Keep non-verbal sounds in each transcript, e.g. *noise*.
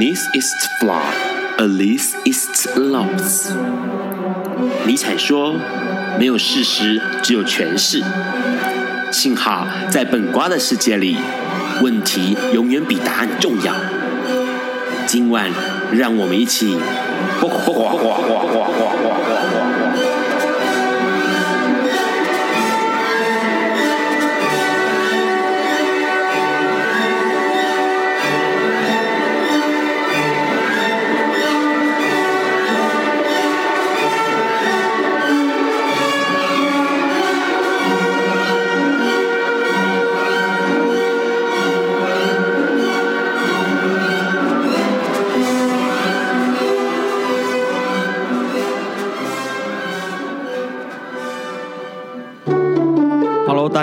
This is flawed, at least it's lost。尼采说：“没有事实，只有诠释。”幸好在本瓜的世界里，问题永远比答案重要。今晚，让我们一起。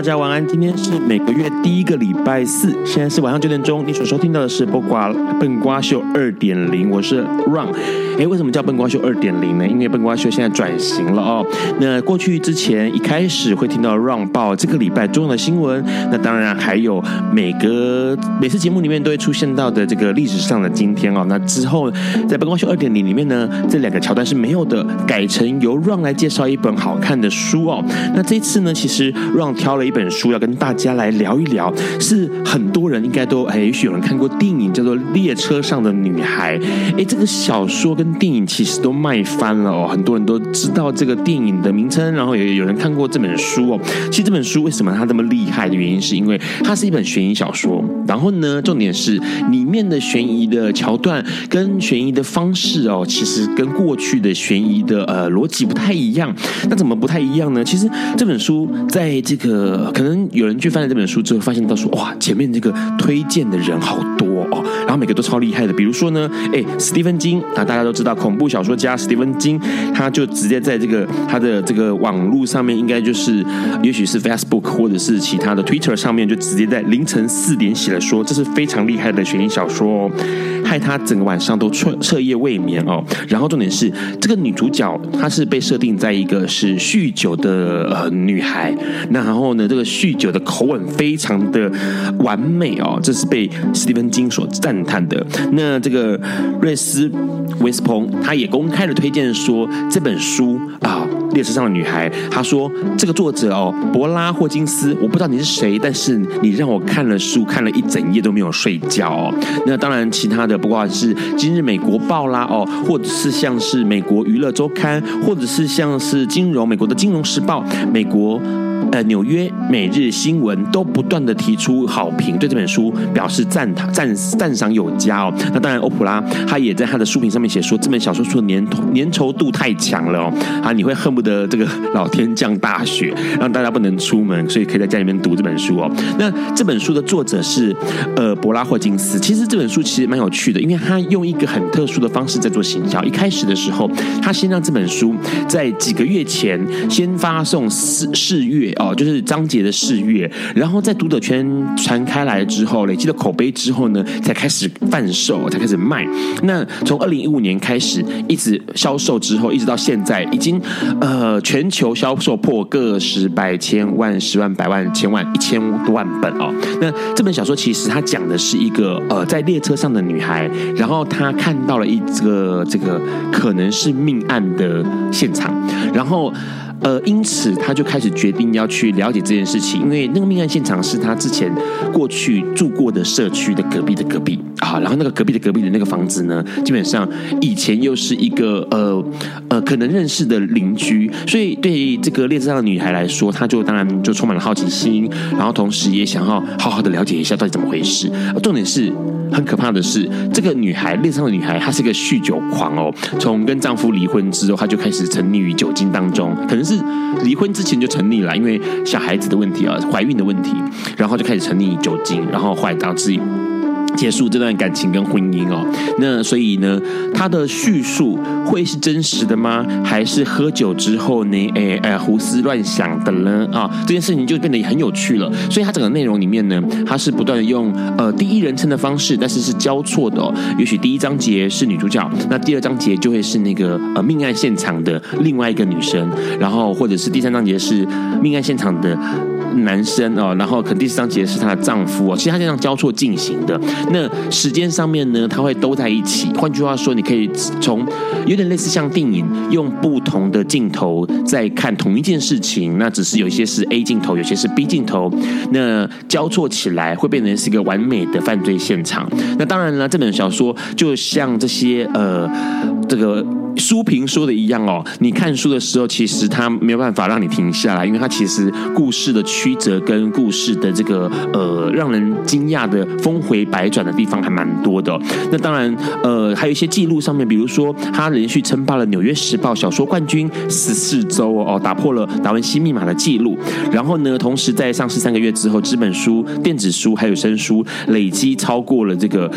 大家晚安，今天是每个月第一个礼拜四，现在是晚上九点钟。你所收听到的是《笨瓜笨瓜秀二点零》，我是 Ron。哎，为什么叫笨瓜秀二点零呢？因为笨瓜秀现在转型了哦。那过去之前一开始会听到 Ron 报这个礼拜重要的新闻，那当然还有每个每次节目里面都会出现到的这个历史上的今天哦。那之后在笨瓜秀二点零里面呢，这两个桥段是没有的，改成由 Ron 来介绍一本好看的书哦。那这次呢，其实 Ron 挑了。一本书要跟大家来聊一聊，是很多人应该都哎，也许有人看过电影叫做《列车上的女孩》。哎，这个小说跟电影其实都卖翻了哦，很多人都知道这个电影的名称，然后也有人看过这本书哦。其实这本书为什么它这么厉害的原因，是因为它是一本悬疑小说。然后呢，重点是里面的悬疑的桥段跟悬疑的方式哦，其实跟过去的悬疑的呃逻辑不太一样。那怎么不太一样呢？其实这本书在这个。可能有人去翻了这本书之后，发现到说哇，前面这个推荐的人好多哦，然后每个都超厉害的。比如说呢，哎，史蒂芬金啊，大家都知道恐怖小说家史蒂芬金，他就直接在这个他的这个网络上面，应该就是也许是 Facebook 或者是其他的 Twitter 上面，就直接在凌晨四点写了说，这是非常厉害的悬疑小说哦，害他整个晚上都彻彻夜未眠哦。然后重点是这个女主角她是被设定在一个是酗酒的呃女孩，那然后呢？这个酗酒的口吻非常的完美哦，这是被斯蒂芬金所赞叹的。那这个瑞斯威斯彭他也公开的推荐说，这本书啊，《列车上的女孩》，她说这个作者哦，博拉霍金斯，我不知道你是谁，但是你让我看了书看了一整夜都没有睡觉哦。那当然，其他的不管是《今日美国报》啦哦，或者是像是美国娱乐周刊，或者是像是金融美国的《金融时报》，美国。呃，纽约每日新闻都不断的提出好评，对这本书表示赞叹赞赞赏有加哦。那当然，欧普拉他也在他的书评上面写说，这本小说书的粘粘稠度太强了哦，啊，你会恨不得这个 *laughs* 老天降大雪，让大家不能出门，所以可以在家里面读这本书哦。那这本书的作者是呃柏拉霍金斯，其实这本书其实蛮有趣的，因为他用一个很特殊的方式在做行销。一开始的时候，他先让这本书在几个月前先发送试试阅阅。哦，就是章节的试阅，然后在读者圈传开来之后，累积了口碑之后呢，才开始贩售，才开始卖。那从二零一五年开始，一直销售之后，一直到现在，已经呃全球销售破个十百千万十万百万千万一千多万本哦。那这本小说其实它讲的是一个呃在列车上的女孩，然后她看到了一个这个可能是命案的现场，然后。呃，因此他就开始决定要去了解这件事情，因为那个命案现场是他之前过去住过的社区的隔壁的隔壁。啊，然后那个隔壁的隔壁的那个房子呢，基本上以前又是一个呃呃可能认识的邻居，所以对这个列车上的女孩来说，她就当然就充满了好奇心，然后同时也想要好好的了解一下到底怎么回事。重点是很可怕的是，这个女孩列车上的女孩，她是一个酗酒狂哦，从跟丈夫离婚之后，她就开始沉溺于酒精当中，可能。是离婚之前就成立了，因为小孩子的问题啊，怀孕的问题，然后就开始沉溺于酒精，然后坏到自己结束这段感情跟婚姻哦。那所以呢，他的叙述会是真实的吗？还是喝酒之后呢，哎哎胡思乱想的呢？啊，这件事情就变得很有趣了。所以它整个内容里面呢，它是不断的用呃第一人称的方式，但是是交错的哦。也许第一章节是女主角，那第二章节就会是那个呃命案现场的另外一个女生，然后或者是第三章节是命案现场的。男生哦，然后可能第四章节是她的丈夫哦，其实他这样交错进行的。那时间上面呢，它会都在一起。换句话说，你可以从有点类似像电影，用不同的镜头在看同一件事情。那只是有一些是 A 镜头，有些是 B 镜头，那交错起来会变成是一个完美的犯罪现场。那当然了，这本小说就像这些呃，这个。书评说的一样哦，你看书的时候，其实它没有办法让你停下来，因为它其实故事的曲折跟故事的这个呃让人惊讶的峰回百转的地方还蛮多的。那当然，呃，还有一些记录上面，比如说他连续称霸了《纽约时报》小说冠军十四周哦，打破了达文西密码的记录。然后呢，同时在上市三个月之后，纸本书、电子书还有声书累积超过了这个。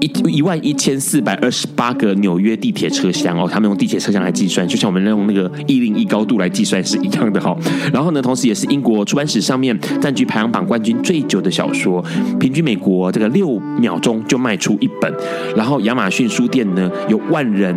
一一万一千四百二十八个纽约地铁车厢哦，他们用地铁车厢来计算，就像我们用那个一零一高度来计算是一样的哈。然后呢，同时也是英国出版史上面占据排行榜冠军最久的小说，平均美国这个六秒钟就卖出一本。然后亚马逊书店呢，有万人。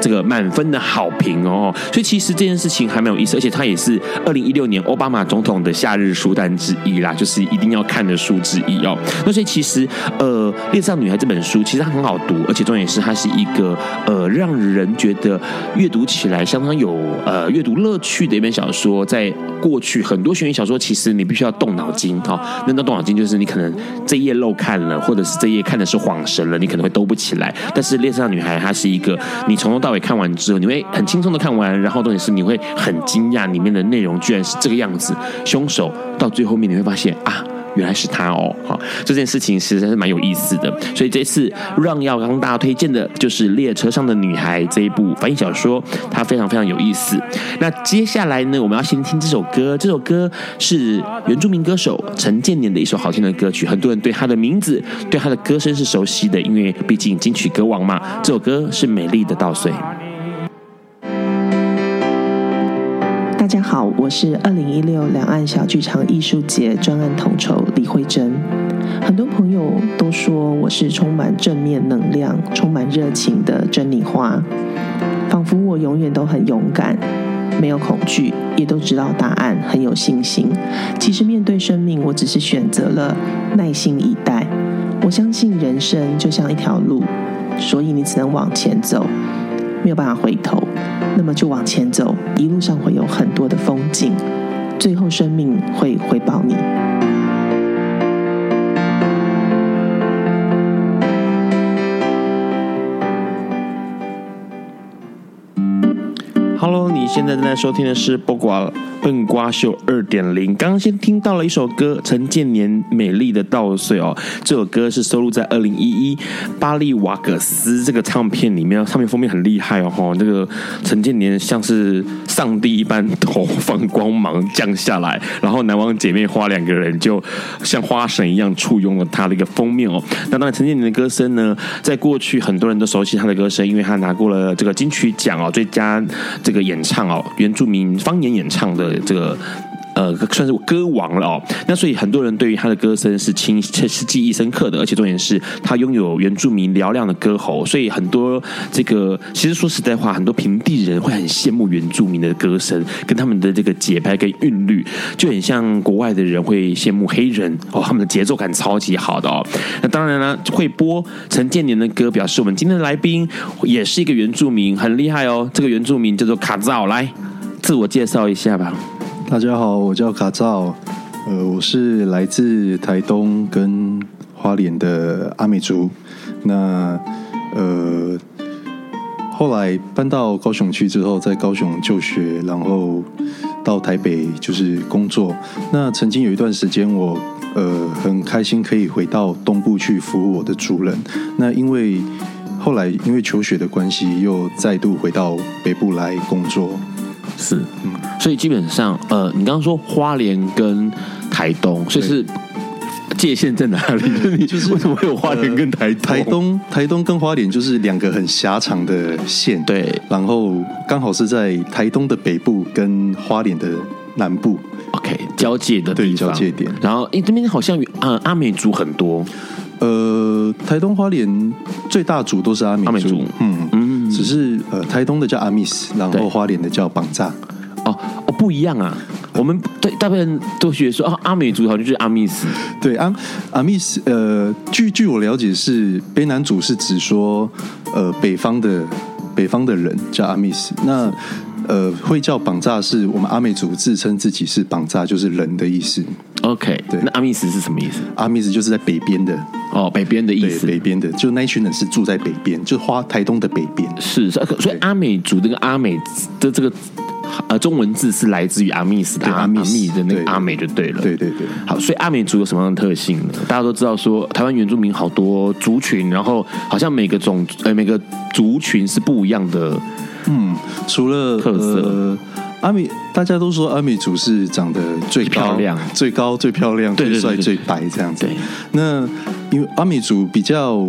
这个满分的好评哦，所以其实这件事情还蛮有意思，而且它也是二零一六年奥巴马总统的夏日书单之一啦，就是一定要看的书之一哦。那所以其实呃，《恋上女孩》这本书其实它很好读，而且重点是它是一个呃让人觉得阅读起来相当有呃阅读乐趣的一本小说。在过去很多悬疑小说，其实你必须要动脑筋哈、那那动脑筋就是你可能这一页漏看了，或者是这一页看的是恍神了，你可能会兜不起来。但是《恋上女孩》它是一个你从头到尾看完之后，你会很轻松的看完，然后重点是你会很惊讶，里面的内容居然是这个样子。凶手到最后面你会发现啊。原来是他哦，好，这件事情实在是蛮有意思的，所以这次让要跟大家推荐的就是《列车上的女孩》这一部翻译小说，它非常非常有意思。那接下来呢，我们要先听这首歌，这首歌是原住民歌手陈建年的一首好听的歌曲，很多人对他的名字、对他的歌声是熟悉的，因为毕竟金曲歌王嘛。这首歌是《美丽的稻穗》。大家好，我是二零一六两岸小剧场艺术节专案统筹李慧珍。很多朋友都说我是充满正面能量、充满热情的珍妮花，仿佛我永远都很勇敢，没有恐惧，也都知道答案，很有信心。其实面对生命，我只是选择了耐心以待。我相信人生就像一条路，所以你只能往前走。没有办法回头，那么就往前走，一路上会有很多的风景，最后生命会回报你。Hello，你现在正在收听的是《播瓜笨瓜秀二点零》。刚刚先听到了一首歌，陈建年《美丽的稻穗》哦。这首歌是收录在二零一一巴利瓦格斯这个唱片里面，唱片封面很厉害哦。哈，这个陈建年像是上帝一般投放光芒降下来，然后南王姐妹花两个人就像花神一样簇拥了他的一个封面哦。那当然，陈建年的歌声呢，在过去很多人都熟悉他的歌声，因为他拿过了这个金曲奖哦，最佳。这个演唱哦，原住民方言演唱的这个呃，算是歌王了哦。那所以很多人对于他的歌声是亲是记忆深刻的，而且重点是他拥有原住民嘹亮的歌喉，所以很多这个其实说实在话，很多平地人会很羡慕原住民的歌声，跟他们的这个节拍跟韵律，就很像国外的人会羡慕黑人哦，他们的节奏感超级好的哦。那当然呢，会播陈建年的歌，表示我们今天的来宾也是一个原住民，很厉害哦。这个原住民叫做卡照，来自我介绍一下吧。大家好，我叫卡照，呃，我是来自台东跟花莲的阿美族。那呃，后来搬到高雄去之后，在高雄就学，然后到台北就是工作。那曾经有一段时间，我呃很开心可以回到东部去服务我的族人。那因为后来因为求学的关系，又再度回到北部来工作。是，嗯，所以基本上，呃，你刚刚说花莲跟台东，所以是界限在哪里？就是为什么会有花莲跟台东？呃、台东？台东跟花莲就是两个很狭长的线，对，然后刚好是在台东的北部跟花莲的南部，OK，交界的地方，交界点。然后，哎，这边好像呃阿美族很多，呃，台东花莲最大族都是阿美族，阿美族嗯嗯。只是呃，台东的叫阿密斯，然后花莲的叫绑扎。哦哦，不一样啊！我们对大部分人都觉得说啊，阿美族好像就是阿密斯。对，阿阿密斯，呃，据据我了解是卑南族是指说，呃，北方的北方的人叫阿密斯。那呃，会叫绑扎是我们阿美族自称自己是绑扎，就是人的意思。OK，对，那阿密斯是什么意思？阿密斯就是在北边的哦，北边的意思，北边的，就那一群人是住在北边，就花台东的北边。是，所以阿美族这个阿美的这个。呃，中文字是来自于阿密斯的阿密斯的那个阿美就对了。对对对。好，所以阿美族有什么样的特性呢？大家都知道说，台湾原住民好多族群，然后好像每个种呃每个族群是不一样的。嗯，除了特色，呃、阿米大家都说阿米族是长得最漂亮、最高、最漂亮、最帅、最白这样子。对。那因为阿米族比较。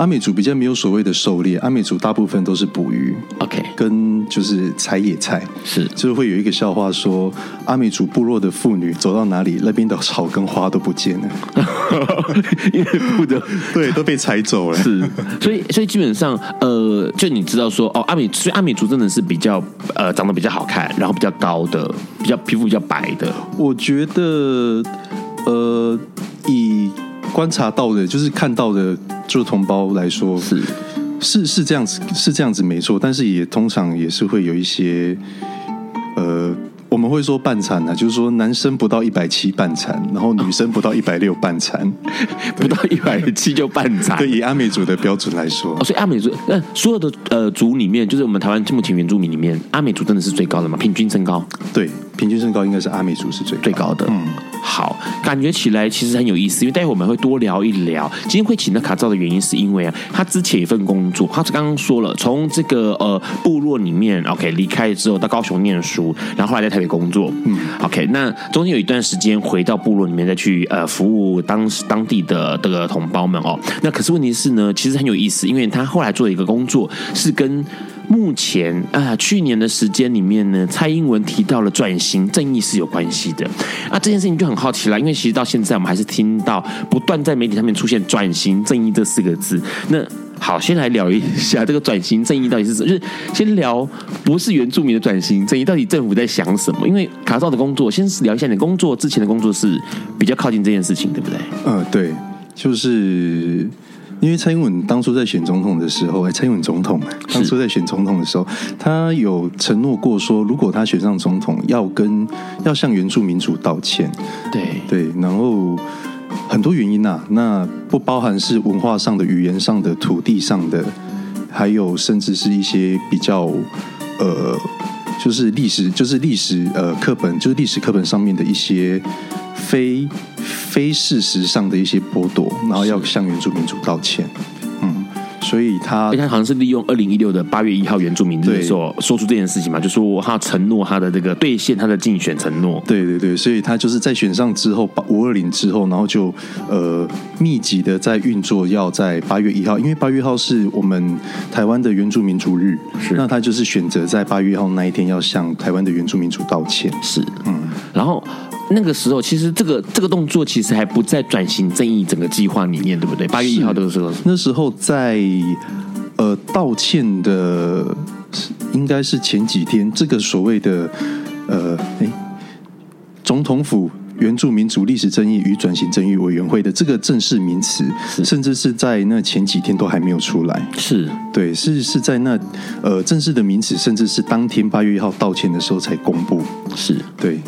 阿美族比较没有所谓的狩猎，阿美族大部分都是捕鱼，OK，跟就是采野菜，是，就是会有一个笑话说，阿美族部落的妇女走到哪里，那边的草跟花都不见了，*laughs* 因为不得 *laughs* 对都被采走了，是，所以所以基本上呃，就你知道说哦，阿美所以阿美族真的是比较呃长得比较好看，然后比较高的，比较皮肤比较白的，我觉得呃以观察到的，就是看到的。就同胞来说是是是这样子是这样子没错，但是也通常也是会有一些呃。我们会说半残呢、啊，就是说男生不到一百七半残，然后女生不到一百六半残，*laughs* 不到一百七就半残。对，以阿美族的标准来说，哦，所以阿美族那所有的呃族里面，就是我们台湾目前原住民里面，阿美族真的是最高的嘛？平均身高？对，平均身高应该是阿美族是最最高的。嗯，好，感觉起来其实很有意思，因为待会我们会多聊一聊。今天会请到卡照的原因，是因为啊，他之前一份工作，他刚刚说了，从这个呃部落里面 OK 离开之后，到高雄念书，然后后来在台。工作，嗯，OK，那中间有一段时间回到部落里面再去呃服务当当地的这个同胞们哦。那可是问题是呢，其实很有意思，因为他后来做的一个工作是跟目前啊、呃、去年的时间里面呢，蔡英文提到了转型正义是有关系的。那这件事情就很好奇了，因为其实到现在我们还是听到不断在媒体上面出现转型正义这四个字。那好，先来聊一下这个转型正义到底是什么？就是先聊不是原住民的转型正义，到底政府在想什么？因为卡照的工作，先聊一下你的工作之前的工作是比较靠近这件事情，对不对？嗯，对，就是因为蔡英文当初在选总统的时候，哎，蔡英文总统当初在选总统的时候，他有承诺过说，如果他选上总统，要跟要向原住民族道歉。对对，然后。很多原因呐、那不包含是文化上的、语言上的、土地上的，还有甚至是一些比较呃，就是历史，就是历史呃课本，就是历史课本上面的一些非非事实上的一些剥夺，然后要向原住民族道歉。所以他，他好像是利用二零一六的八月一号原住民日的时候说出这件事情嘛，就说他承诺他的这个兑现他的竞选承诺。对对对，所以他就是在选上之后，五二零之后，然后就呃密集的在运作，要在八月一号，因为八月一号是我们台湾的原住民族日，是那他就是选择在八月一号那一天要向台湾的原住民族道歉。是，嗯，然后。那个时候，其实这个这个动作其实还不在转型正义整个计划里面，对不对？八月一号这个时候，那时候在呃道歉的，应该是前几天，这个所谓的呃，哎，总统府原住民族历史争议与转型正义委员会的这个正式名词，甚至是在那前几天都还没有出来。是对，是是在那呃正式的名词，甚至是当天八月一号道歉的时候才公布。是对。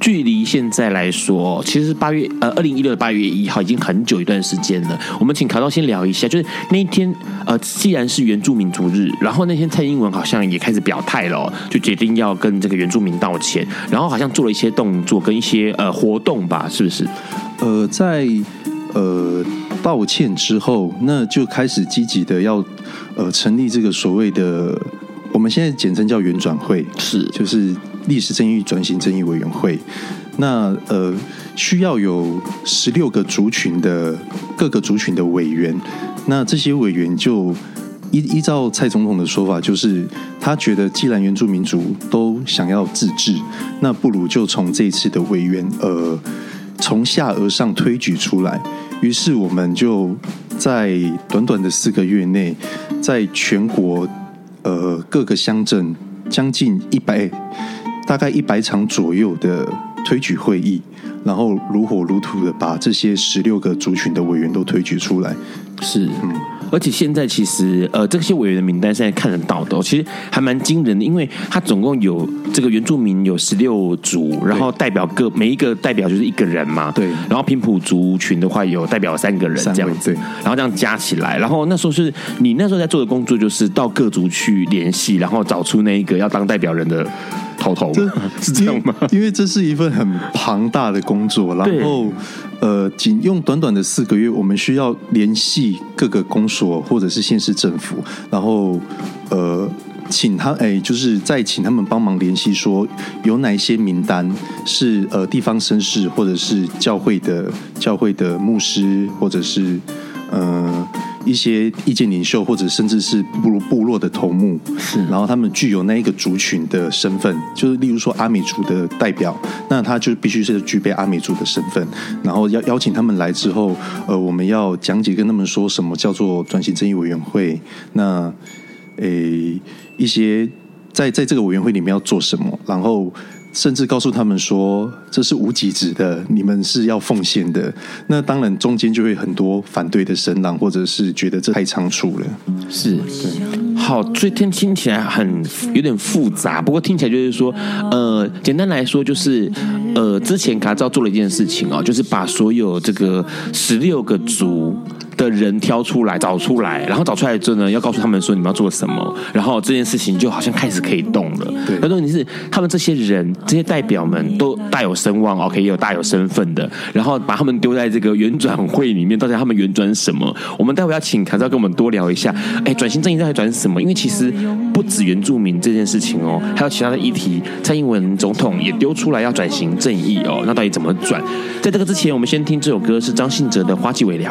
距离现在来说，其实八月呃，二零一六的八月一号已经很久一段时间了。我们请卡道先聊一下，就是那一天呃，既然是原住民族日，然后那天蔡英文好像也开始表态了，就决定要跟这个原住民道歉，然后好像做了一些动作跟一些呃活动吧，是不是？呃，在呃道歉之后，那就开始积极的要呃成立这个所谓的，我们现在简称叫原转会，是就是。历史正义转型正义委员会，那呃需要有十六个族群的各个族群的委员，那这些委员就依依照蔡总统的说法，就是他觉得既然原住民族都想要自治，那不如就从这次的委员呃从下而上推举出来。于是我们就在短短的四个月内，在全国呃各个乡镇将近一百。大概一百场左右的推举会议，然后如火如荼的把这些十六个族群的委员都推举出来。是，嗯。而且现在其实，呃，这些委员的名单现在看得到的，哦，其实还蛮惊人的，因为他总共有这个原住民有十六族，然后代表各每一个代表就是一个人嘛，对。然后平埔族群的话有代表三个人这样子，然后这样加起来，然后那时候是你那时候在做的工作就是到各族去联系，然后找出那一个要当代表人的。头头这 *laughs* 是这样吗？因为这是一份很庞大的工作，然后呃，仅用短短的四个月，我们需要联系各个公所或者是县市政府，然后呃，请他哎，就是再请他们帮忙联系，说有哪一些名单是呃地方绅士或者是教会的教会的牧师或者是呃。一些意见领袖，或者甚至是部部落的头目，是，然后他们具有那一个族群的身份，就是例如说阿美族的代表，那他就必须是具备阿美族的身份，然后邀邀请他们来之后，呃，我们要讲解跟他们说什么叫做转型正义委员会，那诶一些在在这个委员会里面要做什么，然后。甚至告诉他们说，这是无极值的，你们是要奉献的。那当然中间就会很多反对的声浪，或者是觉得这太仓促了。是，对，好，这听听起来很有点复杂，不过听起来就是说，呃，简单来说就是，呃，之前卡照做了一件事情哦，就是把所有这个十六个族。的人挑出来，找出来，然后找出来之后呢，要告诉他们说你们要做什么，然后这件事情就好像开始可以动了。对，但问题是，他们这些人、这些代表们都大有声望，OK，也有大有身份的，然后把他们丢在这个原转会里面，到底他们原转什么？我们待会要请卡照跟我们多聊一下。哎，转型正义在转什么？因为其实不止原住民这件事情哦，还有其他的议题。蔡英文总统也丢出来要转型正义哦，那到底怎么转？在这个之前，我们先听这首歌，是张信哲的《花季未了》。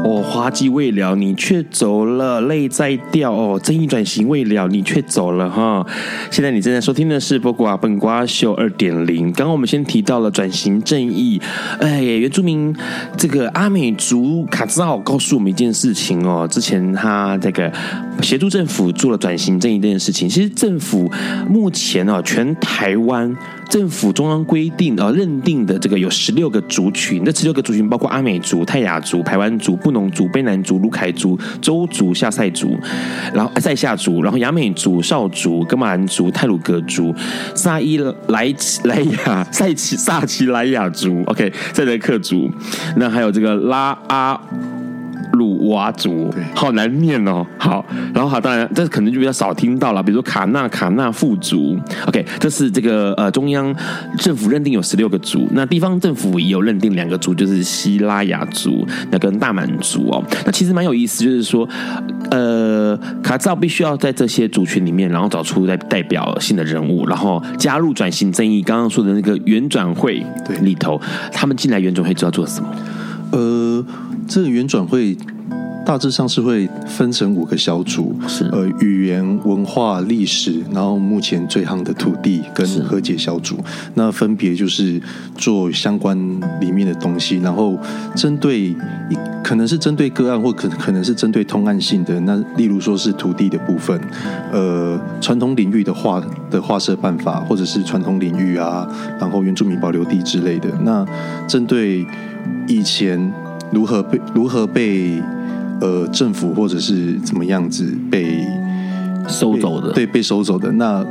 哦，花季未了，你却走了，泪在掉。哦，正义转型未了，你却走了哈。现在你正在收听的是《播瓜笨瓜秀》二点零。刚刚我们先提到了转型正义，哎，原住民这个阿美族卡兹奥告诉我们一件事情哦，之前他这个协助政府做了转型正义这件事情。其实政府目前哦，全台湾。政府中央规定呃认定的这个有十六个族群，这十六个族群包括阿美族、泰雅族、排湾族、布农族、卑南族、卢凯族、周族、下塞族，然后塞夏族，然后雅美族、少族、噶玛兰族、泰鲁格族、萨伊莱莱雅、塞奇萨奇莱雅族，OK，赛德克族，那还有这个拉阿。鲁瓦族，好难念哦。好，然后好，当然这可能就比较少听到了。比如说卡纳卡纳富族，OK，这是这个呃中央政府认定有十六个族，那地方政府也有认定两个族，就是西拉雅族那跟大满族哦。那其实蛮有意思，就是说呃卡照必须要在这些族群里面，然后找出代代表性的人物，然后加入转型正义刚刚说的那个原转会对里头，他们进来原转会知道做什么？呃。这个原转会大致上是会分成五个小组，是呃语言、文化、历史，然后目前最夯的土地跟和解小组，那分别就是做相关里面的东西，然后针对可能是针对个案，或可可能是针对通案性的，那例如说是土地的部分，呃传统领域的画的画设办法，或者是传统领域啊，然后原住民保留地之类的，那针对以前。如何被如何被呃政府或者是怎么样子被收走的？对，被收走的。那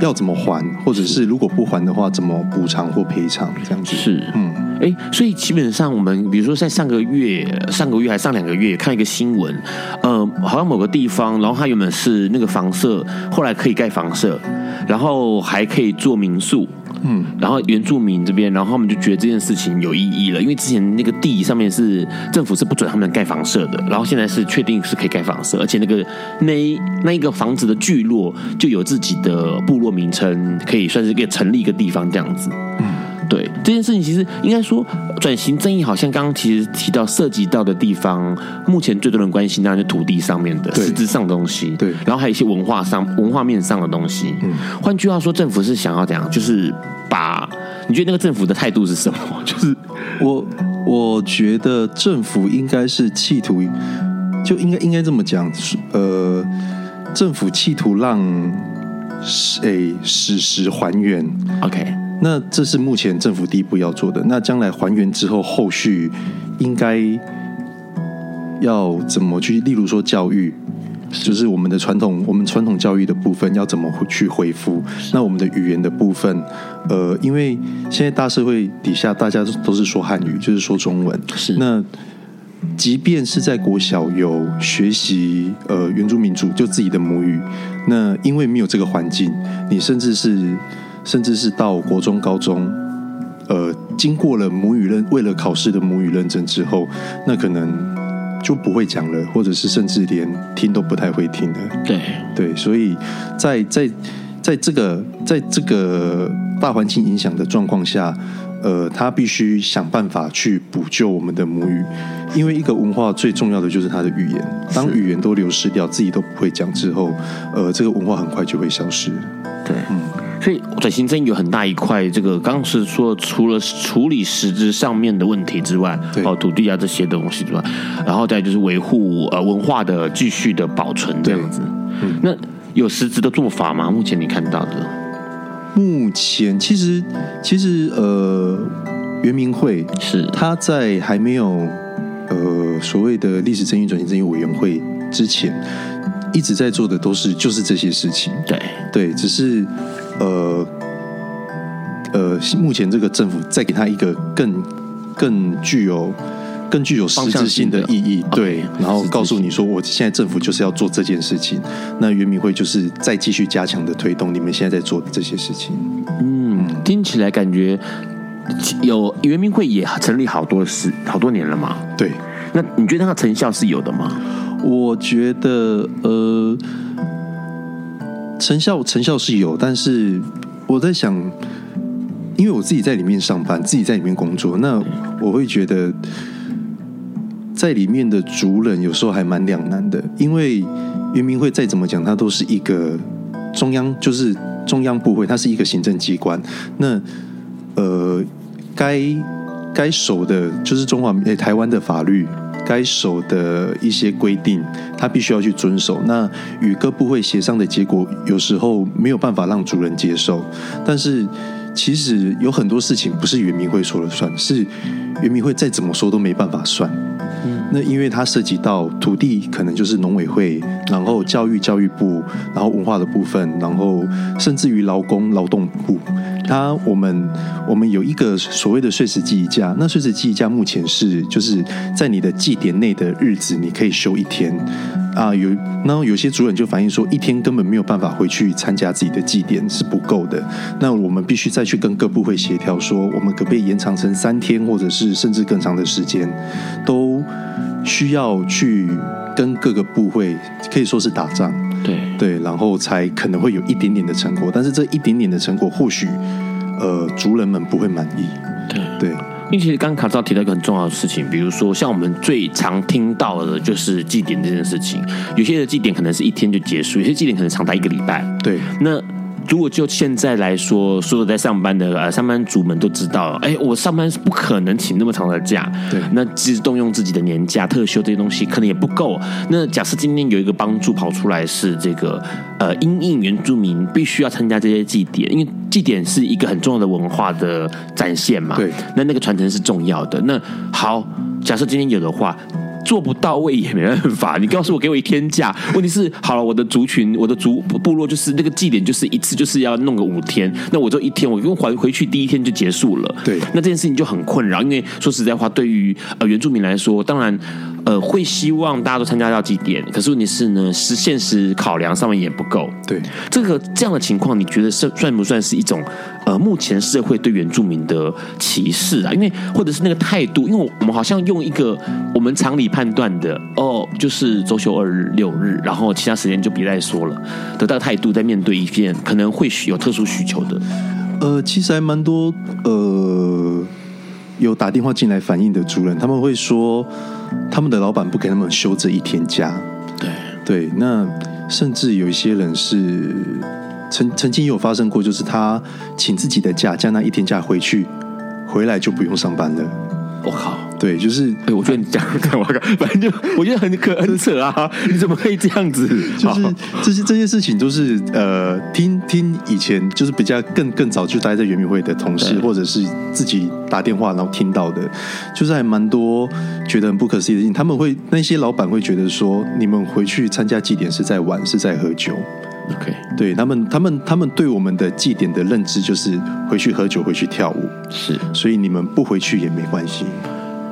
要怎么还？或者是如果不还的话，怎么补偿或赔偿？这样子是嗯，哎，所以基本上我们比如说在上个月、上个月还上两个月看一个新闻，呃，好像某个地方，然后它原本是那个房舍，后来可以盖房舍，然后还可以做民宿。嗯，然后原住民这边，然后他们就觉得这件事情有意义了，因为之前那个地上面是政府是不准他们盖房舍的，然后现在是确定是可以盖房舍，而且那个那那一个房子的聚落就有自己的部落名称，可以算是可以成立一个地方这样子。嗯。对这件事情，其实应该说转型正义，好像刚刚其实提到涉及到的地方，目前最多人关心当然是土地上面的实质上的东西，对，然后还有一些文化上、文化面上的东西。嗯，换句话说，政府是想要怎样？就是把你觉得那个政府的态度是什么？*laughs* 就是我我觉得政府应该是企图，就应该应该这么讲，呃，政府企图让诶实时还原。OK，那这是目前政府第一步要做的。那将来还原之后，后续应该要怎么去？例如说教育。就是我们的传统，我们传统教育的部分要怎么去恢复？那我们的语言的部分，呃，因为现在大社会底下大家都是说汉语，就是说中文。是。那即便是在国小有学习呃原住民族就自己的母语，那因为没有这个环境，你甚至是甚至是到国中、高中，呃，经过了母语认为了考试的母语认证之后，那可能。就不会讲了，或者是甚至连听都不太会听的。对对，所以在在在这个在这个大环境影响的状况下，呃，他必须想办法去补救我们的母语，因为一个文化最重要的就是它的语言。当语言都流失掉，自己都不会讲之后，呃，这个文化很快就会消失。对，嗯。所以转型正义有很大一块，这个刚刚是说除了处理实质上面的问题之外，哦，土地啊这些东西之外，然后再就是维护呃文化的继续的保存这样子。嗯，那有实质的做法吗？目前你看到的？目前其实其实呃，原民会是他在还没有呃所谓的历史正义转型正义委员会之前，一直在做的都是就是这些事情。对对，只是。呃呃，目前这个政府再给他一个更更具有更具有实质性的意义，对，然后告诉你说，我现在政府就是要做这件事情，那原民会就是再继续加强的推动你们现在在做的这些事情。嗯，听起来感觉有原民会也成立好多时好多年了嘛？对，那你觉得它的成效是有的吗？我觉得呃。成效成效是有，但是我在想，因为我自己在里面上班，自己在里面工作，那我会觉得在里面的主人有时候还蛮两难的，因为原民会再怎么讲，它都是一个中央，就是中央部会，它是一个行政机关，那呃，该该守的就是中华诶台湾的法律。该守的一些规定，他必须要去遵守。那与各部会协商的结果，有时候没有办法让主人接受。但是，其实有很多事情不是原民会说了算，是原民会再怎么说都没办法算。那因为它涉及到土地，可能就是农委会，然后教育教育部，然后文化的部分，然后甚至于劳工劳动部。它我们我们有一个所谓的碎石祭仪假，那碎石祭仪假目前是就是在你的祭典内的日子，你可以休一天啊。有然后有些主人就反映说，一天根本没有办法回去参加自己的祭典是不够的。那我们必须再去跟各部会协调，说我们可不可以延长成三天，或者是甚至更长的时间，都需要去跟各个部会可以说是打仗。对对，然后才可能会有一点点的成果，但是这一点点的成果，或许呃族人们不会满意。对对，因为其实刚刚卡照提到一个很重要的事情，比如说像我们最常听到的就是祭典这件事情，有些的祭典可能是一天就结束，有些祭典可能长达一个礼拜。对，那。如果就现在来说，所有在上班的呃上班族们都知道，哎，我上班是不可能请那么长的假。对，那其实动用自己的年假、特休这些东西，可能也不够。那假设今天有一个帮助跑出来，是这个呃，因应原住民必须要参加这些祭典，因为祭典是一个很重要的文化的展现嘛。对，那那个传承是重要的。那好，假设今天有的话。做不到位也没办法，你告诉我给我一天假，*laughs* 问题是好了，我的族群，我的族部落就是那个祭典，就是一次就是要弄个五天，那我就一天，我用回回去第一天就结束了。对，那这件事情就很困扰，因为说实在话，对于呃原住民来说，当然呃会希望大家都参加到几点，可是问题是呢，是现实考量上面也不够。对，这个这样的情况，你觉得是算不算是一种呃目前社会对原住民的歧视啊？因为或者是那个态度，因为我们好像用一个我们常理。判断的哦，就是周休二日六日，然后其他时间就别再说了。得到态度在面对一件可能会有特殊需求的，呃，其实还蛮多呃，有打电话进来反映的主人，他们会说他们的老板不给他们休这一天假。对对，那甚至有一些人是曾曾经有发生过，就是他请自己的假，加那一天假回去，回来就不用上班了。我靠！对，就是，哎，我觉得你讲的我靠，*laughs* 反正就我觉得很可很扯啊！*laughs* 你怎么可以这样子？就是这些这些事情都是呃，听听以前就是比较更更早就待在原明会的同事，或者是自己打电话然后听到的，就是还蛮多觉得很不可思议的事情。他们会那些老板会觉得说，你们回去参加祭典是在玩，是在喝酒。OK，对他们，他们他们对我们的祭典的认知就是回去喝酒，回去跳舞，是，所以你们不回去也没关系。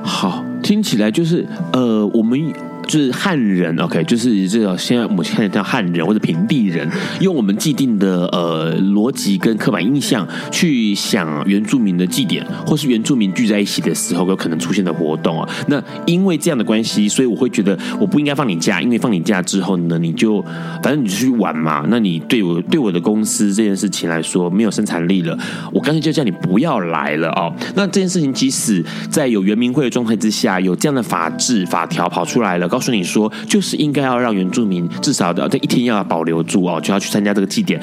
好，听起来就是呃，我们。就是汉人，OK，就是这个现在我们现在叫汉人或者平地人，用我们既定的呃逻辑跟刻板印象去想原住民的祭典，或是原住民聚在一起的时候有可能出现的活动啊。那因为这样的关系，所以我会觉得我不应该放你假，因为放你假之后呢，你就反正你就去玩嘛。那你对我对我的公司这件事情来说没有生产力了，我干脆就叫你不要来了哦。那这件事情即使在有原民会的状态之下，有这样的法制法条跑出来了，告诉你说，就是应该要让原住民至少的这一天要保留住哦，就要去参加这个祭典，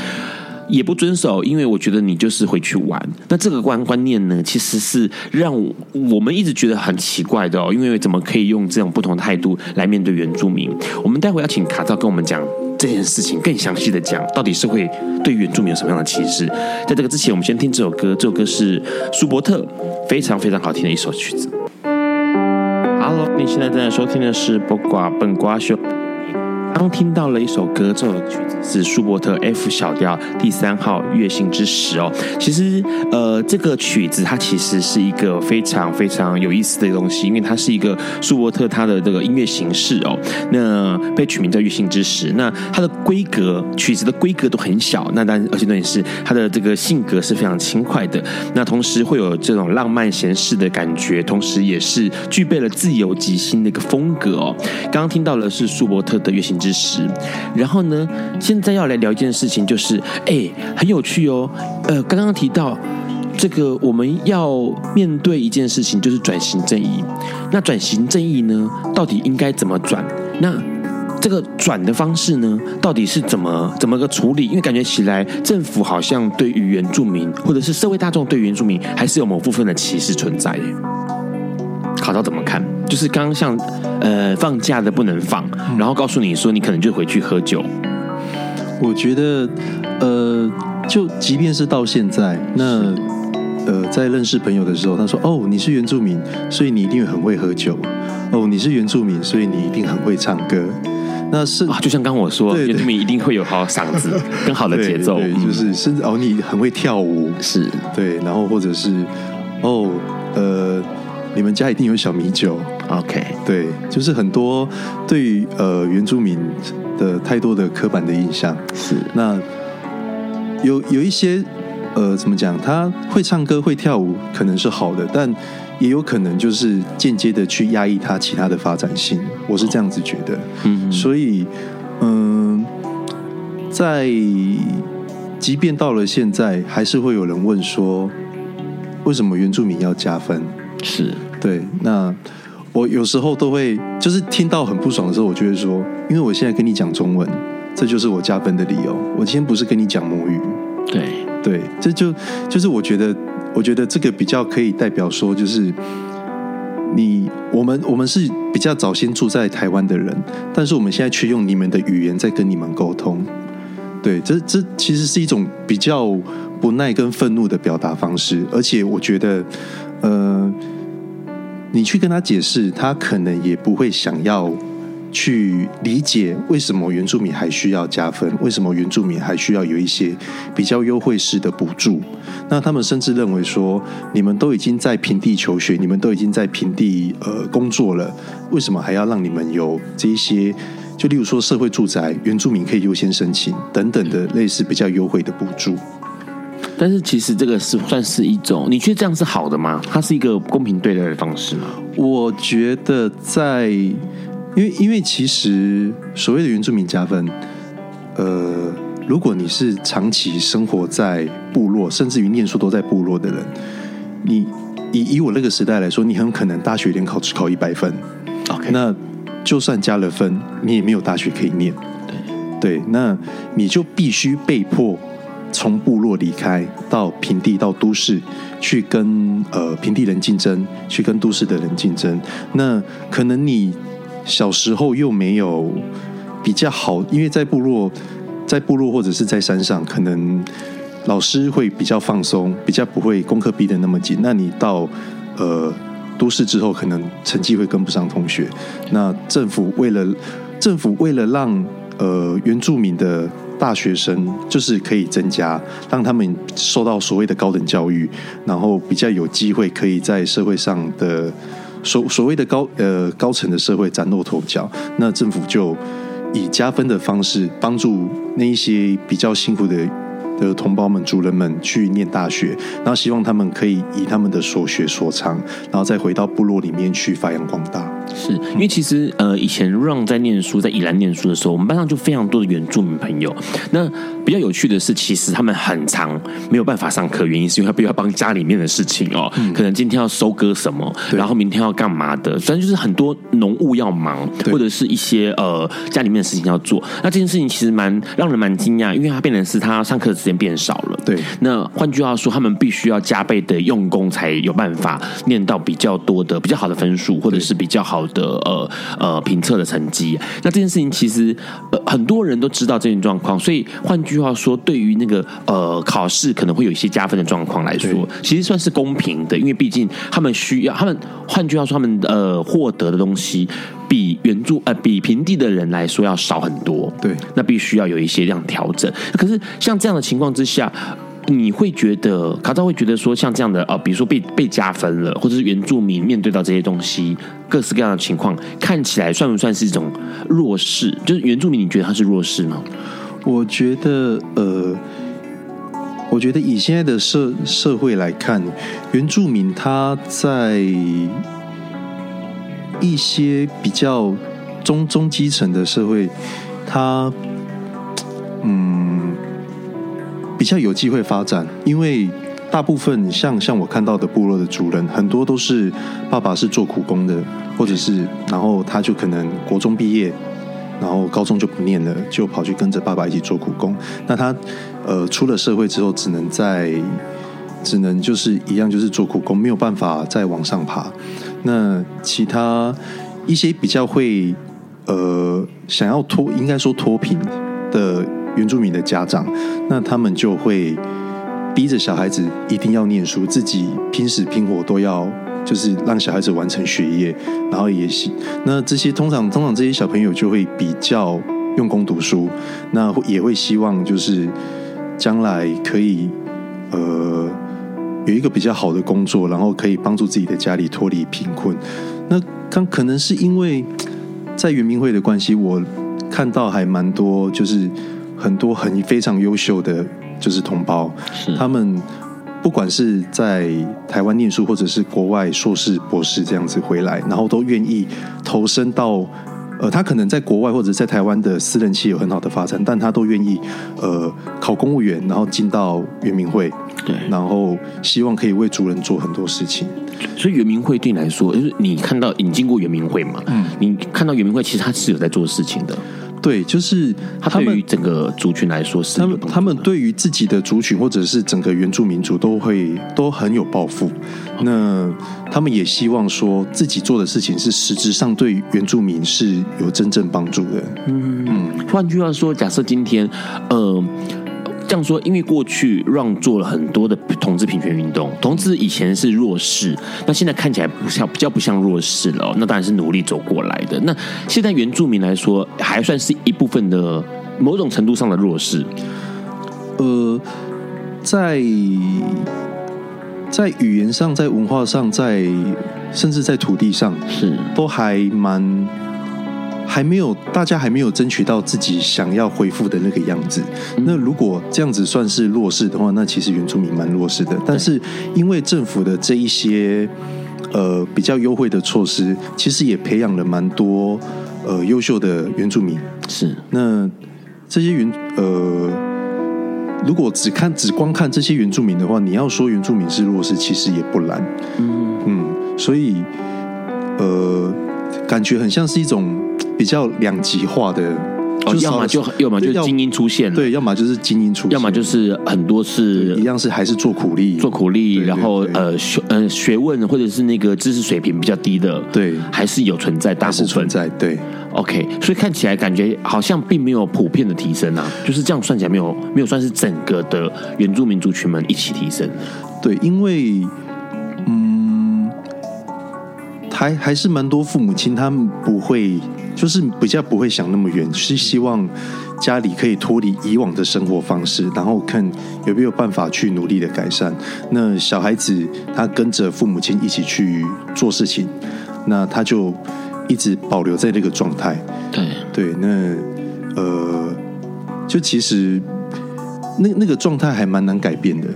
也不遵守，因为我觉得你就是回去玩。那这个观观念呢，其实是让我们一直觉得很奇怪的哦，因为怎么可以用这种不同的态度来面对原住民？我们待会要请卡照跟我们讲这件事情，更详细的讲，到底是会对原住民有什么样的歧视？在这个之前，我们先听这首歌，这首歌是舒伯特非常非常好听的一首曲子。Hello，你现在正在收听的是《不瓜笨瓜秀》。刚听到了一首歌，这首曲子是舒伯特 F 小调第三号月信之时哦。其实，呃，这个曲子它其实是一个非常非常有意思的东西，因为它是一个舒伯特他的这个音乐形式哦。那被取名叫月信之时，那它的规格，曲子的规格都很小，那但而且也是它的这个性格是非常轻快的。那同时会有这种浪漫闲适的感觉，同时也是具备了自由即兴的一个风格哦。刚刚听到的是舒伯特的月信之知识，然后呢，现在要来聊一件事情，就是哎，很有趣哦。呃，刚刚提到这个，我们要面对一件事情，就是转型正义。那转型正义呢，到底应该怎么转？那这个转的方式呢，到底是怎么怎么个处理？因为感觉起来，政府好像对于原住民，或者是社会大众对原住民，还是有某部分的歧视存在。卡照怎么看？就是刚刚像呃放假的不能放，然后告诉你说你可能就回去喝酒。我觉得呃，就即便是到现在，那呃在认识朋友的时候，他说哦你是原住民，所以你一定很会喝酒。哦你是原住民，所以你一定很会唱歌。那是啊，就像刚我说，原住民一定会有好嗓子，*laughs* 更好的节奏，对对就是甚至哦你很会跳舞，是对，然后或者是哦呃。你们家一定有小米酒，OK？对，就是很多对于呃原住民的太多的刻板的印象是。那有有一些呃怎么讲？他会唱歌会跳舞可能是好的，但也有可能就是间接的去压抑他其他的发展性。我是这样子觉得。嗯，所以嗯、呃，在即便到了现在，还是会有人问说，为什么原住民要加分？是。对，那我有时候都会，就是听到很不爽的时候，我就会说，因为我现在跟你讲中文，这就是我加分的理由。我今天不是跟你讲母语，对对，这就就是我觉得，我觉得这个比较可以代表说，就是你我们我们是比较早先住在台湾的人，但是我们现在却用你们的语言在跟你们沟通。对，这这其实是一种比较不耐跟愤怒的表达方式，而且我觉得，呃。你去跟他解释，他可能也不会想要去理解为什么原住民还需要加分，为什么原住民还需要有一些比较优惠式的补助。那他们甚至认为说，你们都已经在平地求学，你们都已经在平地呃工作了，为什么还要让你们有这一些？就例如说社会住宅，原住民可以优先申请等等的类似比较优惠的补助。但是其实这个是算是一种，你觉得这样是好的吗？它是一个公平对待的方式吗？我觉得在，因为因为其实所谓的原住民加分，呃，如果你是长期生活在部落，甚至于念书都在部落的人，你以以我那个时代来说，你很可能大学联考只考一百分，OK，那就算加了分，你也没有大学可以念，对对，那你就必须被迫。从部落离开到平地到都市，去跟呃平地人竞争，去跟都市的人竞争。那可能你小时候又没有比较好，因为在部落，在部落或者是在山上，可能老师会比较放松，比较不会功课逼得那么紧。那你到呃都市之后，可能成绩会跟不上同学。那政府为了政府为了让呃原住民的大学生就是可以增加，让他们受到所谓的高等教育，然后比较有机会可以在社会上的所所谓的高呃高层的社会崭露头角。那政府就以加分的方式帮助那一些比较辛苦的的同胞们、族人们去念大学，然后希望他们可以以他们的所学所长，然后再回到部落里面去发扬光大。是因为其实呃，以前让在念书，在宜兰念书的时候，我们班上就非常多的原住民朋友。那比较有趣的是，其实他们很长没有办法上课，原因是因为他必须要帮家里面的事情哦，嗯、可能今天要收割什么，然后明天要干嘛的，反正就是很多农务要忙，或者是一些呃家里面的事情要做。那这件事情其实蛮让人蛮惊讶，因为他变成是他上课的时间变少了。对，那换句话说，他们必须要加倍的用功，才有办法念到比较多的、比较好的分数，或者是比较好的呃呃评测的成绩。那这件事情其实呃很多人都知道这种状况，所以换句话说，对于那个呃考试可能会有一些加分的状况来说，其实算是公平的，因为毕竟他们需要他们换句话说，他们呃获得的东西比原著呃比平地的人来说要少很多。对，那必须要有一些这样调整。可是像这样的情况之下。你会觉得卡扎会觉得说，像这样的啊，比如说被被加分了，或者是原住民面对到这些东西，各式各样的情况，看起来算不算是一种弱势？就是原住民，你觉得他是弱势吗？我觉得，呃，我觉得以现在的社社会来看，原住民他在一些比较中中基层的社会，他，嗯。比较有机会发展，因为大部分像像我看到的部落的主人，很多都是爸爸是做苦工的，或者是然后他就可能国中毕业，然后高中就不念了，就跑去跟着爸爸一起做苦工。那他呃出了社会之后，只能在只能就是一样就是做苦工，没有办法再往上爬。那其他一些比较会呃想要脱，应该说脱贫的。原住民的家长，那他们就会逼着小孩子一定要念书，自己拼死拼活都要，就是让小孩子完成学业，然后也行。那这些通常通常这些小朋友就会比较用功读书，那也会希望就是将来可以呃有一个比较好的工作，然后可以帮助自己的家里脱离贫困。那刚可能是因为在原民会的关系，我看到还蛮多就是。很多很非常优秀的就是同胞，是他们不管是在台湾念书，或者是国外硕士、博士这样子回来，然后都愿意投身到呃，他可能在国外或者在台湾的私人企业有很好的发展，但他都愿意呃考公务员，然后进到圆明会，对，然后希望可以为族人做很多事情。所以圆明会对你来说，就是你看到你进过圆明会嘛，嗯，你看到圆明会其实他是有在做事情的。对，就是他们对于整个族群来说是，他们他们对于自己的族群或者是整个原住民族都会都很有抱负。那他们也希望说自己做的事情是实质上对原住民是有真正帮助的。嗯嗯。换句话说，假设今天，呃。这样说，因为过去让做了很多的同志平权运动，同志以前是弱势，那现在看起来不像，比较不像弱势了。那当然是努力走过来的。那现在原住民来说，还算是一部分的某种程度上的弱势。呃，在在语言上，在文化上，在甚至在土地上，是都还蛮。还没有，大家还没有争取到自己想要恢复的那个样子。那如果这样子算是弱势的话，那其实原住民蛮弱势的。但是因为政府的这一些呃比较优惠的措施，其实也培养了蛮多呃优秀的原住民。是，那这些原呃，如果只看只光看这些原住民的话，你要说原住民是弱势，其实也不难。嗯嗯，所以呃，感觉很像是一种。比较两极化的哦，就要么就要么就精英出现了，对，要么就是精英出现，要么就是很多是一样是还是做苦力，做苦力，然后呃学呃学问或者是那个知识水平比较低的，对，还是有存在，大部分存在，对，OK，所以看起来感觉好像并没有普遍的提升啊，就是这样算起来没有没有算是整个的原住民族群们一起提升，对，因为嗯，还还是蛮多父母亲他们不会。就是比较不会想那么远，是希望家里可以脱离以往的生活方式，然后看有没有办法去努力的改善。那小孩子他跟着父母亲一起去做事情，那他就一直保留在那个状态。对对，那呃，就其实那那个状态还蛮难改变的，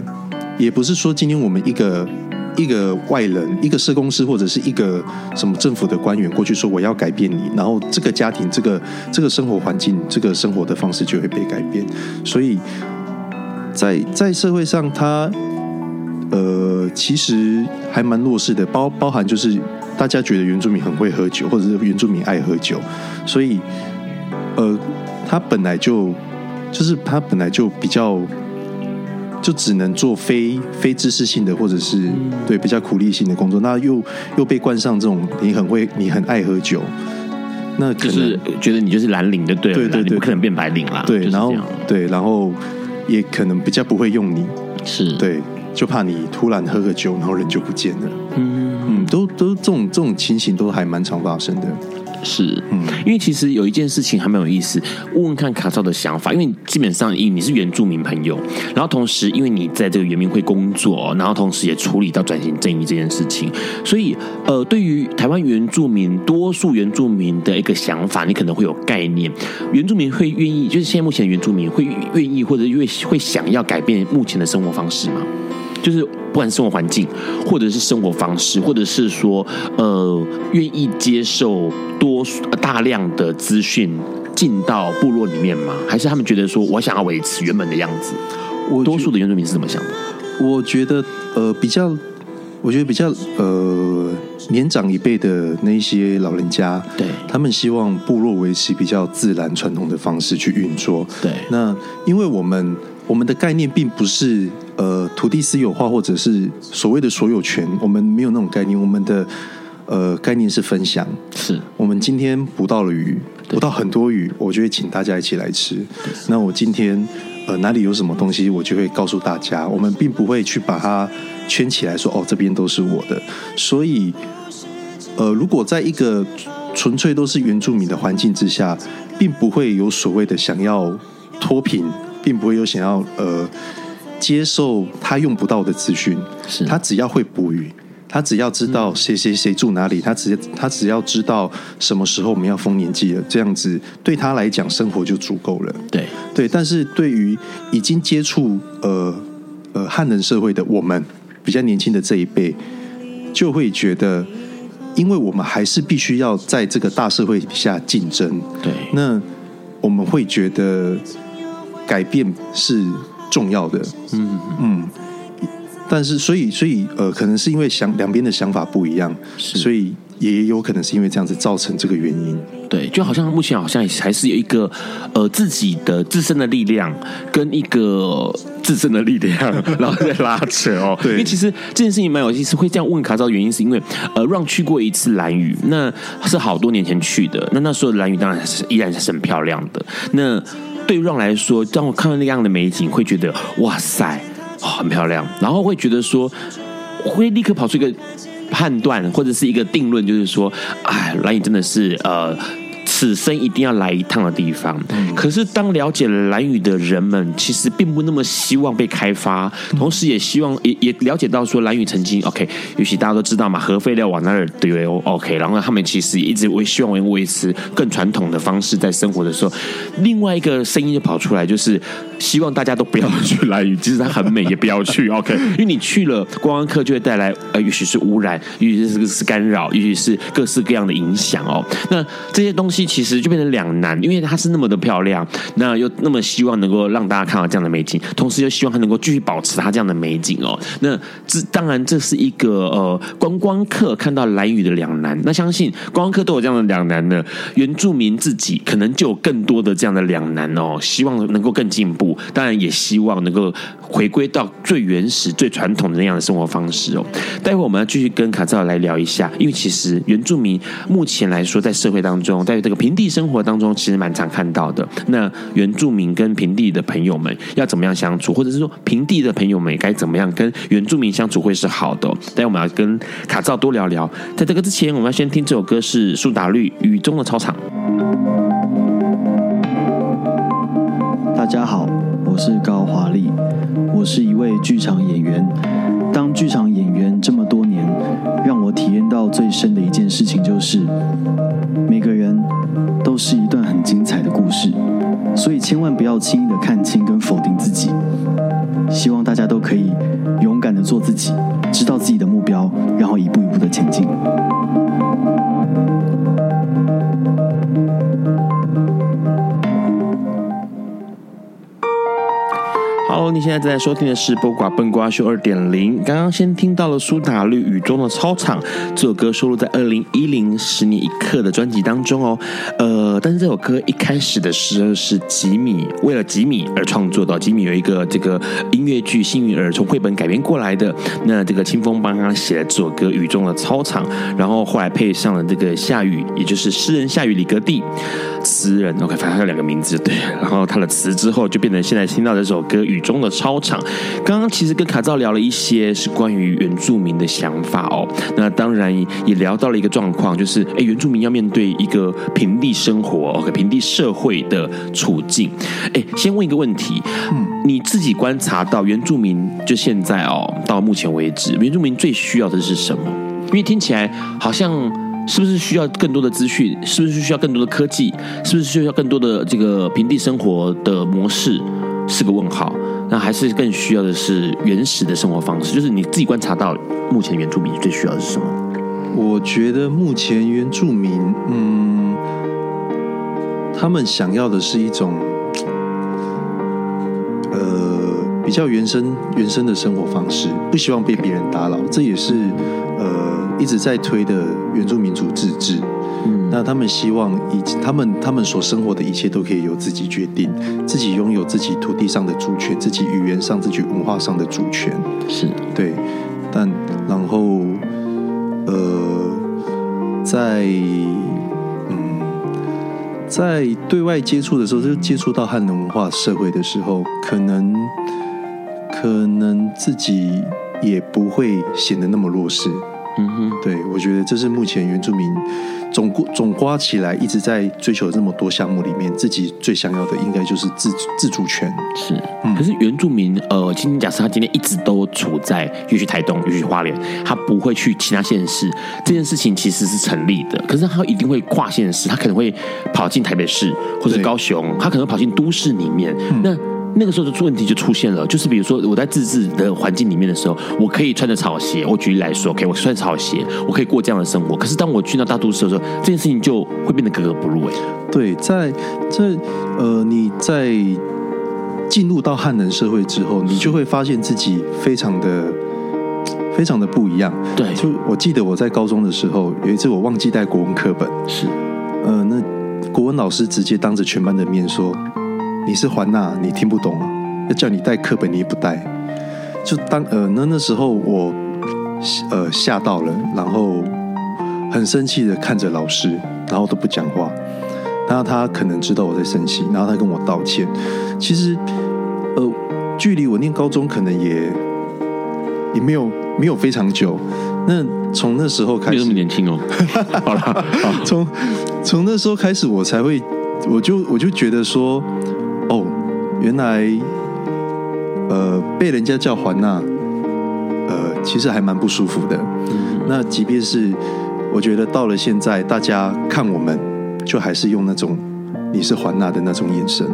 也不是说今天我们一个。一个外人，一个社工师，或者是一个什么政府的官员过去说我要改变你，然后这个家庭、这个这个生活环境、这个生活的方式就会被改变。所以在 *laughs* 在社会上，他呃其实还蛮弱势的，包包含就是大家觉得原住民很会喝酒，或者是原住民爱喝酒，所以呃他本来就就是他本来就比较。就只能做非非知识性的，或者是对比较苦力性的工作，那又又被冠上这种你很会，你很爱喝酒，那可就是觉得你就是蓝领的，对对对对，不可能变白领啦。对，然后对，然后也可能比较不会用你，是对，就怕你突然喝个酒，然后人就不见了。嗯嗯，都都这种这种情形都还蛮常发生的。是，嗯，因为其实有一件事情还蛮有意思，问问看卡照的想法。因为基本上，因为你是原住民朋友，然后同时因为你在这个原民会工作，然后同时也处理到转型正义这件事情，所以呃，对于台湾原住民多数原住民的一个想法，你可能会有概念。原住民会愿意，就是现在目前原住民会愿意或者会会想要改变目前的生活方式吗？就是不管是生活环境，或者是生活方式，或者是说，呃，愿意接受多大量的资讯进到部落里面吗？还是他们觉得说我想要维持原本的样子？我多数的原住民是怎么想的？我觉得，呃，比较，我觉得比较，呃，年长一辈的那些老人家，对，他们希望部落维持比较自然传统的方式去运作。对，那因为我们。我们的概念并不是呃土地私有化或者是所谓的所有权，我们没有那种概念。我们的呃概念是分享，是我们今天捕到了鱼，捕到很多鱼，我就会请大家一起来吃。那我今天呃哪里有什么东西，我就会告诉大家。我们并不会去把它圈起来说哦，这边都是我的。所以呃，如果在一个纯粹都是原住民的环境之下，并不会有所谓的想要脱贫。并不会有想要呃接受他用不到的资讯，是他只要会捕鱼，他只要知道谁谁谁住哪里，他只他只要知道什么时候我们要丰年祭了，这样子对他来讲生活就足够了。对对，但是对于已经接触呃呃汉人社会的我们比较年轻的这一辈，就会觉得，因为我们还是必须要在这个大社会底下竞争，对，那我们会觉得。改变是重要的，嗯嗯，但是所以所以呃，可能是因为想两边的想法不一样，所以也有可能是因为这样子造成这个原因。对，就好像目前好像还是有一个呃自己的自身的力量跟一个自身的力量，*laughs* 然后在拉扯哦。对，因为其实这件事情蛮有意思，会这样问卡照的原因是因为呃让去过一次蓝屿，那是好多年前去的，那那时候蓝屿当然是依然是很漂亮的，那。对于让来说，当我看到那样的美景，会觉得哇塞，很漂亮。然后会觉得说，会立刻跑出一个判断或者是一个定论，就是说，哎，蓝宇真的是呃。此生一定要来一趟的地方。可是，当了解了兰屿的人们，其实并不那么希望被开发，同时也希望也也了解到说，蓝屿曾经 OK，尤其大家都知道嘛，核废料往那儿丢 OK，然后他们其实也一直为希望维持更传统的方式在生活的时候，另外一个声音就跑出来，就是希望大家都不要去蓝屿，即使它很美，也不要去。*laughs* OK，因为你去了观光客，就会带来呃，也许是污染，也许是是干扰，也许是各式各样的影响哦。那这些东西其实就变成两难，因为它是那么的漂亮，那又那么希望能够让大家看到这样的美景，同时又希望它能够继续保持它这样的美景哦。那这当然这是一个呃观光客看到蓝屿的两难。那相信观光客都有这样的两难呢，原住民自己可能就有更多的这样的两难哦。希望能够更进步，当然也希望能够回归到最原始、最传统的那样的生活方式哦。待会我们要继续跟卡照来聊一下，因为其实原住民目前来说在社会当中，在这个平地生活当中，其实蛮常看到的。那原住民跟平地的朋友们要怎么样相处，或者是说平地的朋友们该怎么样跟原住民相处会是好的？待会我们要跟卡照多聊聊。在这个之前，我们要先听这首歌是苏打绿《雨中的操场》。大家好，我是高华丽，我是一位剧场演员。当剧场演员这么多年，让我体验到最深的一件事情就是，每个人都是一段很精彩的故事，所以千万不要轻易的看清跟否定自己。希望大家都可以勇敢的做自己，知道自己的目标，然后一步一步的前进。你现在正在收听的是《播瓜笨瓜秀二点零》。刚刚先听到了苏打绿《雨中的操场》这首歌，收录在二零一零《十年一刻》的专辑当中哦。呃，但是这首歌一开始的时候是吉米为了吉米而创作的。吉米有一个这个音乐剧《幸运儿》从绘本改编过来的。那这个清风帮他写了这首歌《雨中的操场》，然后后来配上了这个夏雨，也就是诗人夏雨李格弟。词人，OK，反正他有两个名字，对。然后他的词之后就变成现在听到这首歌《雨中的操场》。刚刚其实跟卡照聊了一些是关于原住民的想法哦。那当然也聊到了一个状况，就是哎，原住民要面对一个平地生活，OK，平地社会的处境。哎，先问一个问题，嗯，你自己观察到原住民就现在哦，到目前为止，原住民最需要的是什么？因为听起来好像。是不是需要更多的资讯？是不是需要更多的科技？是不是需要更多的这个平地生活的模式？是个问号。那还是更需要的是原始的生活方式？就是你自己观察到目前原住民最需要的是什么？我觉得目前原住民，嗯，他们想要的是一种，呃，比较原生、原生的生活方式，不希望被别人打扰。这也是呃。一直在推的原住民族自治，嗯，那他们希望以他们他们所生活的一切都可以由自己决定，自己拥有自己土地上的主权，自己语言上、自己文化上的主权，是对。但然后，呃，在嗯，在对外接触的时候，就接触到汉人文化社会的时候，可能可能自己也不会显得那么弱势。嗯哼，对，我觉得这是目前原住民总总刮起来一直在追求这么多项目里面，自己最想要的应该就是自自主权。是，嗯、可是原住民呃，今天假设他今天一直都处在，也许台东，也许花莲，他不会去其他县市，这件事情其实是成立的。可是他一定会跨县市，他可能会跑进台北市或者高雄，他可能跑进都市里面。嗯、那那个时候的问题就出现了，就是比如说我在自治的环境里面的时候，我可以穿着草鞋。我举例来说，OK，我穿草鞋，我可以过这样的生活。可是当我去到大都市的时候，这件事情就会变得格格不入。哎，对，在在呃，你在进入到汉人社会之后，你就会发现自己非常的非常的不一样。对，就我记得我在高中的时候，有一次我忘记带国文课本，是，呃，那国文老师直接当着全班的面说。你是环娜，你听不懂啊？要叫你带课本，你也不带。就当呃，那那时候我呃吓到了，然后很生气的看着老师，然后都不讲话。然后他可能知道我在生气，然后他跟我道歉。其实呃，距离我念高中可能也也没有没有非常久。那从那时候开始，这么年轻哦。*laughs* 好了，从从那时候开始，我才会，我就我就觉得说。哦，原来，呃，被人家叫环娜，呃，其实还蛮不舒服的。那即便是我觉得到了现在，大家看我们，就还是用那种你是环娜的那种眼神，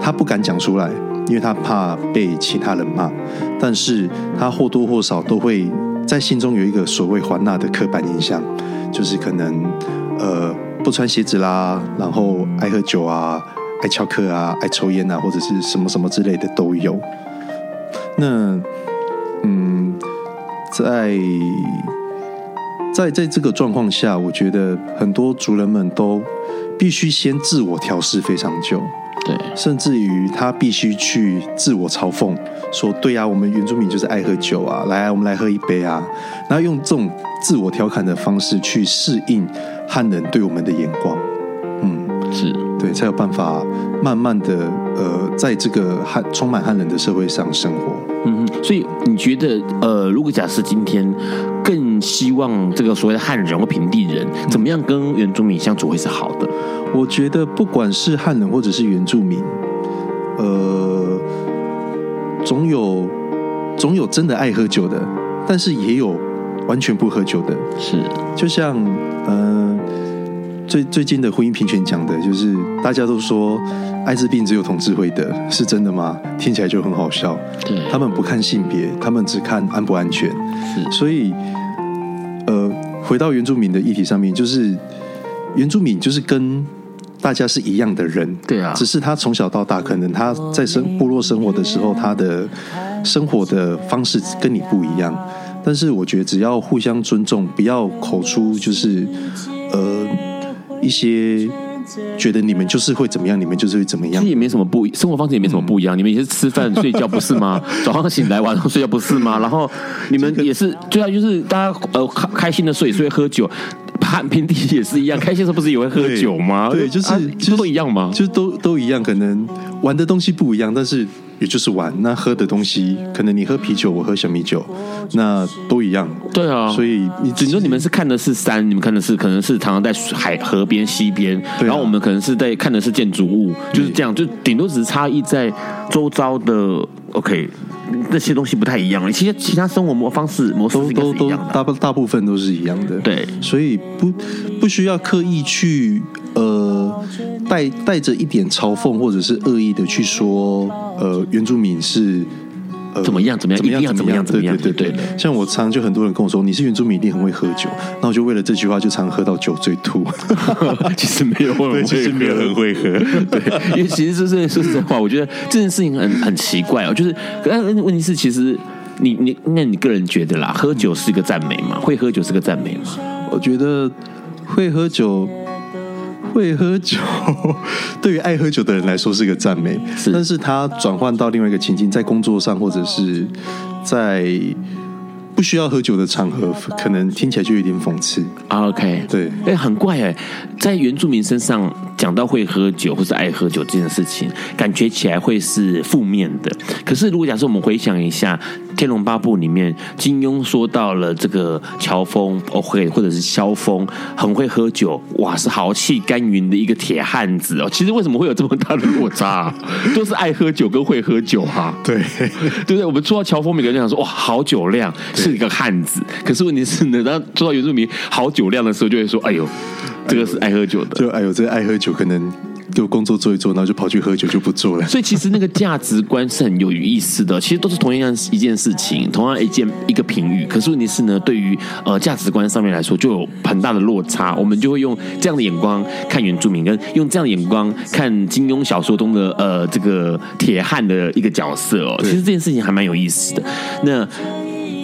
他不敢讲出来，因为他怕被其他人骂，但是他或多或少都会在心中有一个所谓环娜的刻板印象，就是可能呃不穿鞋子啦，然后爱喝酒啊，爱翘课啊，爱抽烟啊，或者是什么什么之类的都有。那嗯，在。在在这个状况下，我觉得很多族人们都必须先自我调试非常久，对，甚至于他必须去自我嘲讽，说：“对啊，我们原住民就是爱喝酒啊，来啊，我们来喝一杯啊。”然后用这种自我调侃的方式去适应汉人对我们的眼光，嗯，是对，才有办法慢慢的呃，在这个汉充满汉人的社会上生活。嗯，所以你觉得，呃，如果假设今天更希望这个所谓的汉人或平地人，怎么样跟原住民相处会是好的？我觉得不管是汉人或者是原住民，呃，总有总有真的爱喝酒的，但是也有完全不喝酒的。是，就像嗯。呃最最近的婚姻平权讲的就是，大家都说艾滋病只有同志会得，是真的吗？听起来就很好笑。对，他们不看性别，他们只看安不安全。是，所以，呃，回到原住民的议题上面，就是原住民就是跟大家是一样的人。对啊，只是他从小到大，可能他在生部落生活的时候，他的生活的方式跟你不一样。但是我觉得只要互相尊重，不要口出就是呃。一些觉得你们就是会怎么样，你们就是会怎么样，其实也没什么不，生活方式也没什么不一样。嗯、你们也是吃饭睡觉不是吗？*laughs* 早上醒来晚上睡觉不是吗？然后你们也是，对啊，就是大家呃开开心的睡，所以喝酒。汉平地也是一样，开心的时候不是也会喝酒吗？对，对，就是、啊、就都一样吗？就都都一样，可能玩的东西不一样，但是。也就是玩，那喝的东西可能你喝啤酒，我喝小米酒，那都一样。对啊，所以你只说你们是看的是山，你们看的是可能是常常在海河边、溪边，啊，然后我们可能是在看的是建筑物，就是这样，就顶多只是差异在周遭的 OK 那些东西不太一样。其实其他生活模方式模式都都都大部大部分都是一样的。对，所以不不需要刻意去呃。带带着一点嘲讽或者是恶意的去说，呃，原住民是呃怎么样怎么样，怎么样怎么样怎么样，对对对。像我常就很多人跟我说，你是原住民一定很会喝酒，那我就为了这句话就常喝到酒醉吐。*laughs* *laughs* 其实没有，*laughs* 对，其实没有很会喝。对，因为其实这是说实在话，我觉得这件事情很很奇怪哦，就是但问题是，其实你你那你个人觉得啦，喝酒是一个赞美吗？会喝酒是个赞美吗？我觉得会喝酒。会喝酒，*laughs* 对于爱喝酒的人来说是个赞美，是，但是他转换到另外一个情境，在工作上或者是在。不需要喝酒的场合，可能听起来就有点讽刺。OK，对，哎，很怪哎，在原住民身上讲到会喝酒或是爱喝酒这件事情，感觉起来会是负面的。可是如果假设我们回想一下《天龙八部》里面，金庸说到了这个乔峰，OK，或者是萧峰，很会喝酒，哇，是豪气干云的一个铁汉子哦。其实为什么会有这么大的落差啊？*laughs* 都是爱喝酒跟会喝酒哈。对，*laughs* 对不对？我们说到乔峰，每个人想说哇，好酒量。是一个汉子，可是问题是呢，当说到原住民好酒量的时候，就会说：“哎呦，这个是爱喝酒的。”就哎呦，这个爱喝酒可能就工作做一做，然后就跑去喝酒，就不做了。所以其实那个价值观是很有意思的，其实都是同样一件事情，同样一件一个评语。可是问题是呢，对于呃价值观上面来说，就有很大的落差。我们就会用这样的眼光看原住民，跟用这样的眼光看金庸小说中的呃这个铁汉的一个角色哦。其实这件事情还蛮有意思的。那。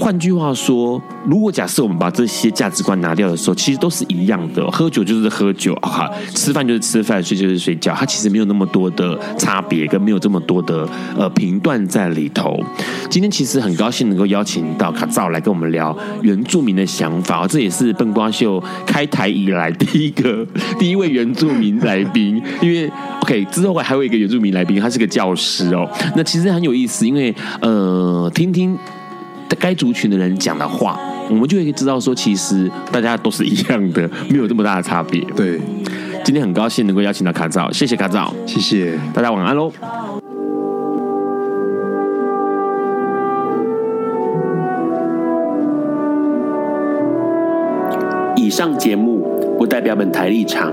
换句话说，如果假设我们把这些价值观拿掉的时候，其实都是一样的。喝酒就是喝酒啊，吃饭就是吃饭，睡就是睡觉。它其实没有那么多的差别，跟没有这么多的呃评断在里头。今天其实很高兴能够邀请到卡照来跟我们聊原住民的想法。这也是笨瓜秀开台以来第一个 *laughs* 第一位原住民来宾。因为 OK 之后还有一个原住民来宾，他是个教师哦。那其实很有意思，因为呃，听听。该族群的人讲的话，我们就会知道说，其实大家都是一样的，没有这么大的差别。对，今天很高兴能够邀请到卡照，谢谢卡照，谢谢大家晚安喽。以上节目不代表本台立场，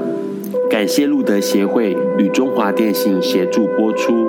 感谢路德协会与中华电信协助播出。